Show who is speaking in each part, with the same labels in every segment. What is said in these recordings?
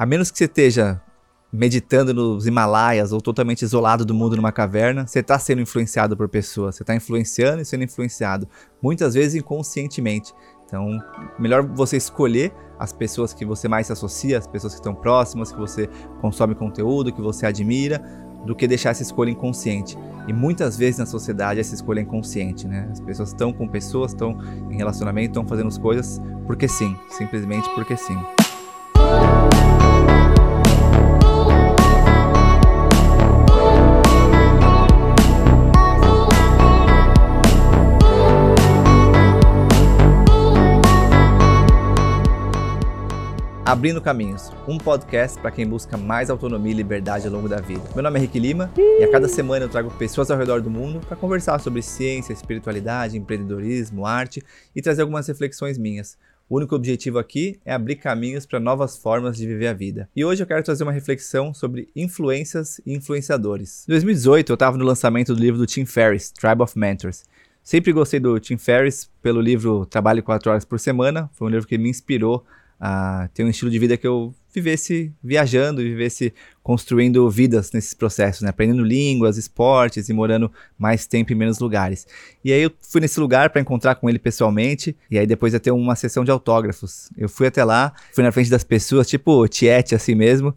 Speaker 1: A menos que você esteja meditando nos Himalaias ou totalmente isolado do mundo numa caverna, você está sendo influenciado por pessoas, você está influenciando e sendo influenciado, muitas vezes inconscientemente. Então, melhor você escolher as pessoas que você mais se associa, as pessoas que estão próximas, que você consome conteúdo, que você admira, do que deixar essa escolha inconsciente. E muitas vezes na sociedade essa escolha é inconsciente, né? As pessoas estão com pessoas, estão em relacionamento, estão fazendo as coisas porque sim, simplesmente porque sim. Abrindo Caminhos, um podcast para quem busca mais autonomia e liberdade ao longo da vida. Meu nome é Rick Lima e a cada semana eu trago pessoas ao redor do mundo para conversar sobre ciência, espiritualidade, empreendedorismo, arte e trazer algumas reflexões minhas. O único objetivo aqui é abrir caminhos para novas formas de viver a vida. E hoje eu quero trazer uma reflexão sobre influências e influenciadores. Em 2018 eu estava no lançamento do livro do Tim Ferriss, Tribe of Mentors. Sempre gostei do Tim Ferriss pelo livro Trabalho 4 Horas por Semana, foi um livro que me inspirou a ter um estilo de vida que eu vivesse viajando, vivesse construindo vidas nesses processos, né? Aprendendo línguas, esportes e morando mais tempo em menos lugares. E aí eu fui nesse lugar para encontrar com ele pessoalmente, e aí depois ia ter uma sessão de autógrafos. Eu fui até lá, fui na frente das pessoas, tipo tiete assim mesmo,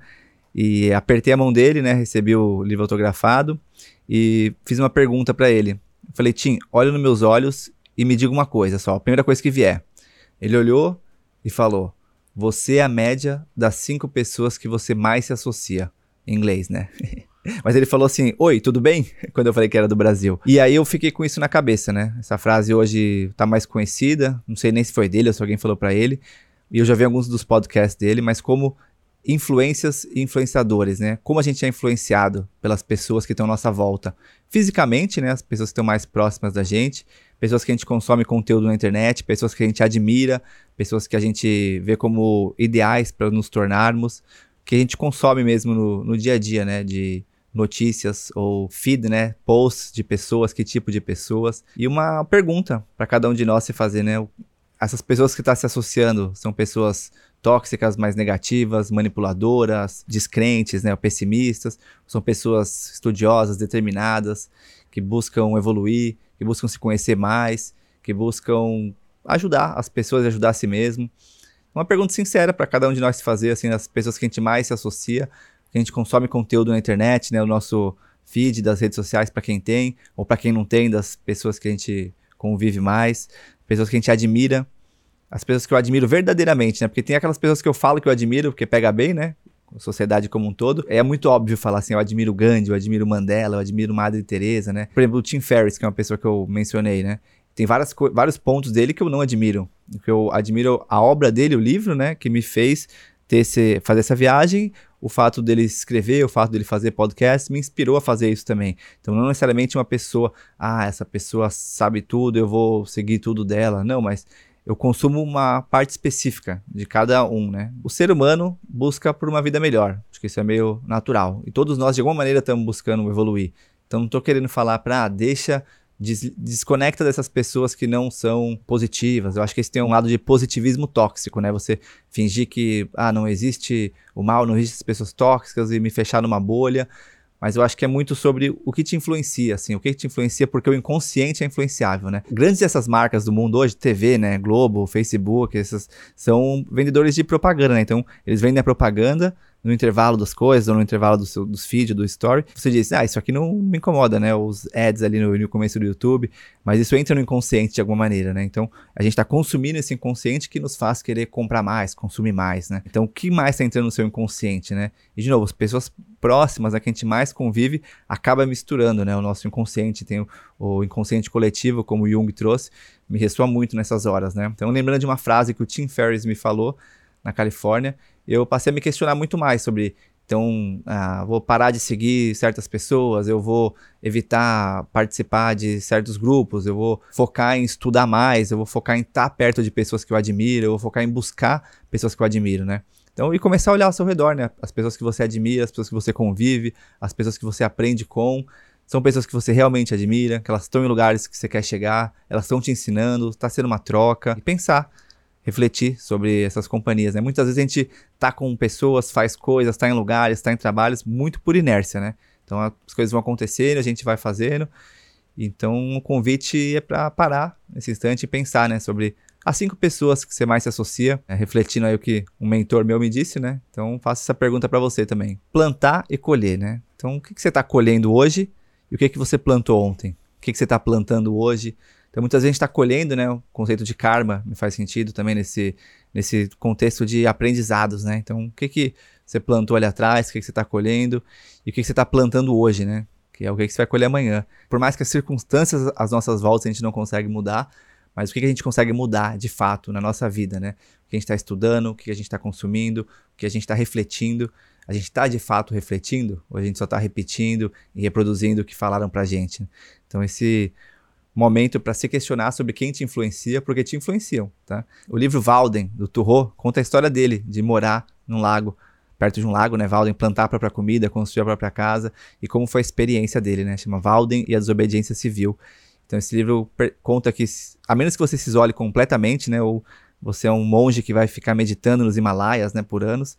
Speaker 1: e apertei a mão dele, né? Recebi o livro autografado e fiz uma pergunta para ele. falei, Tim, olha nos meus olhos e me diga uma coisa só, a primeira coisa que vier. Ele olhou e falou: você é a média das cinco pessoas que você mais se associa. Em inglês, né? Mas ele falou assim: Oi, tudo bem? Quando eu falei que era do Brasil. E aí eu fiquei com isso na cabeça, né? Essa frase hoje tá mais conhecida. Não sei nem se foi dele ou se alguém falou para ele. E eu já vi alguns dos podcasts dele, mas como influências e influenciadores, né? Como a gente é influenciado pelas pessoas que estão à nossa volta. Fisicamente, né? As pessoas que estão mais próximas da gente, pessoas que a gente consome conteúdo na internet, pessoas que a gente admira, pessoas que a gente vê como ideais para nos tornarmos, que a gente consome mesmo no, no dia a dia, né? De notícias ou feed, né? Posts de pessoas, que tipo de pessoas. E uma pergunta para cada um de nós se fazer, né? Essas pessoas que estão tá se associando são pessoas tóxicas, mais negativas, manipuladoras, descrentes, né, pessimistas, são pessoas estudiosas, determinadas, que buscam evoluir, que buscam se conhecer mais, que buscam ajudar as pessoas a ajudar a si mesmo. Uma pergunta sincera para cada um de nós fazer, assim, as pessoas que a gente mais se associa, que a gente consome conteúdo na internet, né, o nosso feed das redes sociais para quem tem, ou para quem não tem, das pessoas que a gente convive mais, pessoas que a gente admira, as pessoas que eu admiro verdadeiramente, né? Porque tem aquelas pessoas que eu falo que eu admiro, porque pega bem, né? Sociedade como um todo. É muito óbvio falar assim, eu admiro Gandhi, eu admiro Mandela, eu admiro Madre Teresa, né? Por exemplo, o Tim Ferriss, que é uma pessoa que eu mencionei, né? Tem várias, vários pontos dele que eu não admiro. Que eu admiro a obra dele, o livro, né? Que me fez ter esse, fazer essa viagem. O fato dele escrever, o fato dele fazer podcast me inspirou a fazer isso também. Então, não necessariamente uma pessoa, ah, essa pessoa sabe tudo, eu vou seguir tudo dela. Não, mas eu consumo uma parte específica de cada um, né? O ser humano busca por uma vida melhor. Acho que isso é meio natural. E todos nós, de alguma maneira, estamos buscando evoluir. Então, não estou querendo falar para, ah, deixa, des desconecta dessas pessoas que não são positivas. Eu acho que esse tem um lado de positivismo tóxico, né? Você fingir que, ah, não existe o mal, não existe as pessoas tóxicas e me fechar numa bolha mas eu acho que é muito sobre o que te influencia, assim, o que te influencia, porque o inconsciente é influenciável, né? Grandes dessas marcas do mundo hoje, TV, né, Globo, Facebook, essas são vendedores de propaganda, né? Então, eles vendem a propaganda no intervalo das coisas, ou no intervalo do seu, dos feed, do story, você diz, ah, isso aqui não me incomoda, né? Os ads ali no, no começo do YouTube, mas isso entra no inconsciente de alguma maneira, né? Então, a gente está consumindo esse inconsciente que nos faz querer comprar mais, consumir mais, né? Então, o que mais está entrando no seu inconsciente, né? E, de novo, as pessoas próximas, a que a gente mais convive, acaba misturando, né? O nosso inconsciente, tem o, o inconsciente coletivo, como o Jung trouxe, me ressoa muito nessas horas, né? Então, lembrando de uma frase que o Tim Ferriss me falou, na Califórnia, eu passei a me questionar muito mais sobre então, ah, vou parar de seguir certas pessoas, eu vou evitar participar de certos grupos, eu vou focar em estudar mais, eu vou focar em estar perto de pessoas que eu admiro, eu vou focar em buscar pessoas que eu admiro, né? Então, e começar a olhar ao seu redor, né? As pessoas que você admira, as pessoas que você convive, as pessoas que você aprende com, são pessoas que você realmente admira, que elas estão em lugares que você quer chegar, elas estão te ensinando, está sendo uma troca. E pensar, refletir sobre essas companhias, né? Muitas vezes a gente tá com pessoas, faz coisas, está em lugares, está em trabalhos muito por inércia, né? Então as coisas vão acontecendo, a gente vai fazendo. Então o convite é para parar nesse instante e pensar, né, sobre as cinco pessoas que você mais se associa, é, refletindo aí o que um mentor meu me disse, né? Então faço essa pergunta para você também. Plantar e colher, né? Então o que, que você está colhendo hoje e o que, que você plantou ontem? O que, que você está plantando hoje? Então muitas vezes a gente está colhendo, né? O conceito de karma me faz sentido também nesse, nesse contexto de aprendizados, né? Então o que, que você plantou ali atrás, o que, que você está colhendo e o que, que você está plantando hoje, né? Que é o que, que você vai colher amanhã. Por mais que as circunstâncias às nossas voltas a gente não consegue mudar, mas o que, que a gente consegue mudar de fato na nossa vida, né? O que a gente está estudando, o que a gente está consumindo, o que a gente está refletindo. A gente está de fato refletindo ou a gente só está repetindo e reproduzindo o que falaram para gente? Então, esse momento para se questionar sobre quem te influencia, porque te influenciam, tá? O livro Walden, do Turro, conta a história dele, de morar num lago, perto de um lago, né? Walden plantar a própria comida, construir a própria casa, e como foi a experiência dele, né? Chama Walden e a Desobediência Civil. Então esse livro conta que, a menos que você se isole completamente, né, ou você é um monge que vai ficar meditando nos Himalaias, né, por anos,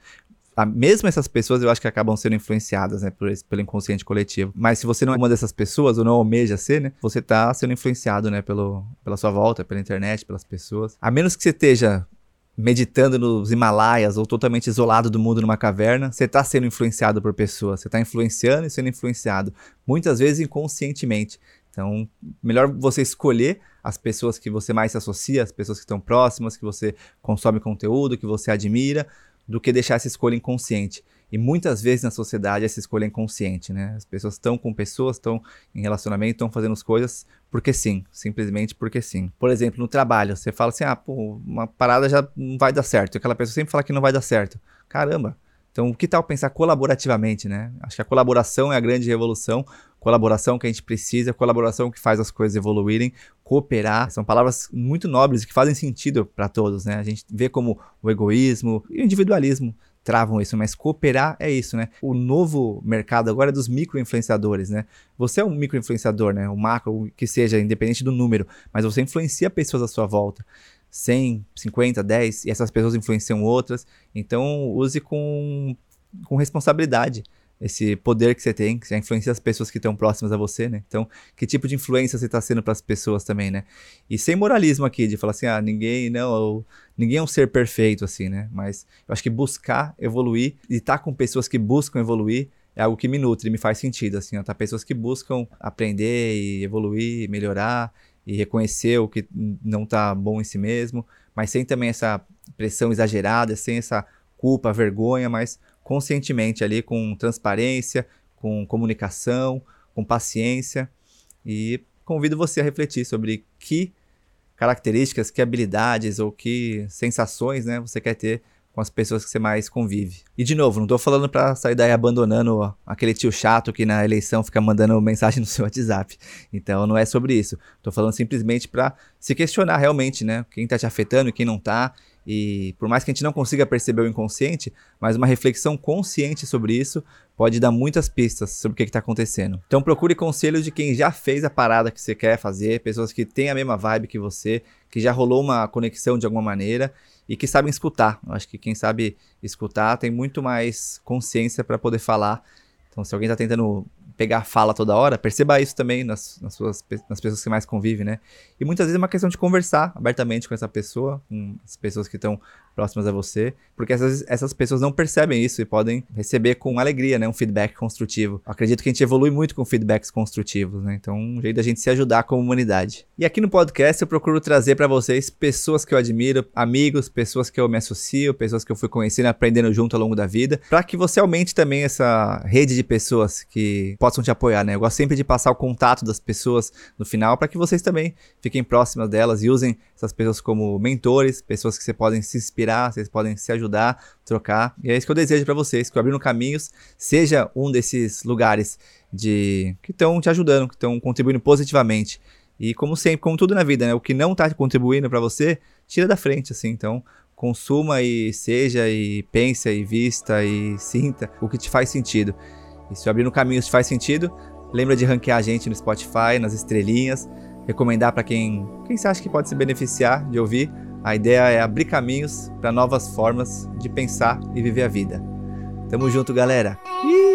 Speaker 1: a, mesmo essas pessoas eu acho que acabam sendo influenciadas, né, por, pelo inconsciente coletivo. Mas se você não é uma dessas pessoas, ou não almeja ser, né, você está sendo influenciado, né, pelo, pela sua volta, pela internet, pelas pessoas. A menos que você esteja meditando nos Himalaias ou totalmente isolado do mundo numa caverna, você está sendo influenciado por pessoas, você está influenciando e sendo influenciado, muitas vezes inconscientemente. Então, melhor você escolher as pessoas que você mais se associa, as pessoas que estão próximas, que você consome conteúdo, que você admira, do que deixar essa escolha inconsciente. E muitas vezes na sociedade essa escolha é inconsciente, né? As pessoas estão com pessoas, estão em relacionamento, estão fazendo as coisas porque sim, simplesmente porque sim. Por exemplo, no trabalho, você fala assim: ah, pô, uma parada já não vai dar certo. Aquela pessoa sempre fala que não vai dar certo. Caramba, então, que tal pensar colaborativamente, né? Acho que a colaboração é a grande revolução, colaboração que a gente precisa, colaboração que faz as coisas evoluírem, cooperar, são palavras muito nobres que fazem sentido para todos, né? A gente vê como o egoísmo e o individualismo travam isso, mas cooperar é isso, né? O novo mercado agora é dos micro-influenciadores, né? Você é um micro-influenciador, né? O macro, que seja, independente do número, mas você influencia pessoas à sua volta. 100, 50, 10, e essas pessoas influenciam outras. Então, use com, com responsabilidade esse poder que você tem, que já influencia as pessoas que estão próximas a você, né? Então, que tipo de influência você está sendo para as pessoas também, né? E sem moralismo aqui, de falar assim, ah, ninguém, não, ninguém é um ser perfeito, assim, né? Mas eu acho que buscar evoluir e estar tá com pessoas que buscam evoluir é algo que me nutre, me faz sentido, assim, ó, tá? Pessoas que buscam aprender e evoluir, melhorar e reconhecer o que não está bom em si mesmo, mas sem também essa pressão exagerada, sem essa culpa, vergonha, mas conscientemente ali com transparência, com comunicação, com paciência. E convido você a refletir sobre que características, que habilidades ou que sensações, né, você quer ter com as pessoas que você mais convive. E de novo, não tô falando para sair daí abandonando aquele tio chato que na eleição fica mandando mensagem no seu WhatsApp. Então não é sobre isso. Tô falando simplesmente para se questionar realmente, né? Quem tá te afetando e quem não tá. E por mais que a gente não consiga perceber o inconsciente, mas uma reflexão consciente sobre isso pode dar muitas pistas sobre o que está acontecendo. Então procure conselhos de quem já fez a parada que você quer fazer, pessoas que têm a mesma vibe que você, que já rolou uma conexão de alguma maneira e que sabem escutar. Eu acho que quem sabe escutar tem muito mais consciência para poder falar. Então, se alguém está tentando pegar fala toda hora, perceba isso também nas, nas, suas, nas pessoas que mais convivem, né? E muitas vezes é uma questão de conversar abertamente com essa pessoa, com as pessoas que estão próximas a você, porque essas, essas pessoas não percebem isso e podem receber com alegria, né? Um feedback construtivo. acredito que a gente evolui muito com feedbacks construtivos, né? Então, um jeito da gente se ajudar como humanidade. E aqui no podcast eu procuro trazer para vocês pessoas que eu admiro, amigos, pessoas que eu me associo, pessoas que eu fui conhecendo, aprendendo junto ao longo da vida, para que você aumente também essa rede de pessoas que possam te apoiar, né? Eu gosto sempre de passar o contato das pessoas no final para que vocês também fiquem próximas delas e usem essas pessoas como mentores, pessoas que você podem se inspirar, vocês podem se ajudar, trocar. E é isso que eu desejo para vocês, que o Abrindo Caminhos seja um desses lugares de que estão te ajudando, que estão contribuindo positivamente. E como sempre, como tudo na vida, né? O que não está contribuindo para você, tira da frente, assim. Então, consuma e seja e pensa e vista e sinta o que te faz sentido. E se o Abrindo Caminhos te faz sentido, lembra de ranquear a gente no Spotify, nas estrelinhas, recomendar para quem, quem você acha que pode se beneficiar de ouvir, A ideia é abrir caminhos para novas formas de pensar e viver a vida. Tamo junto, galera. Ih!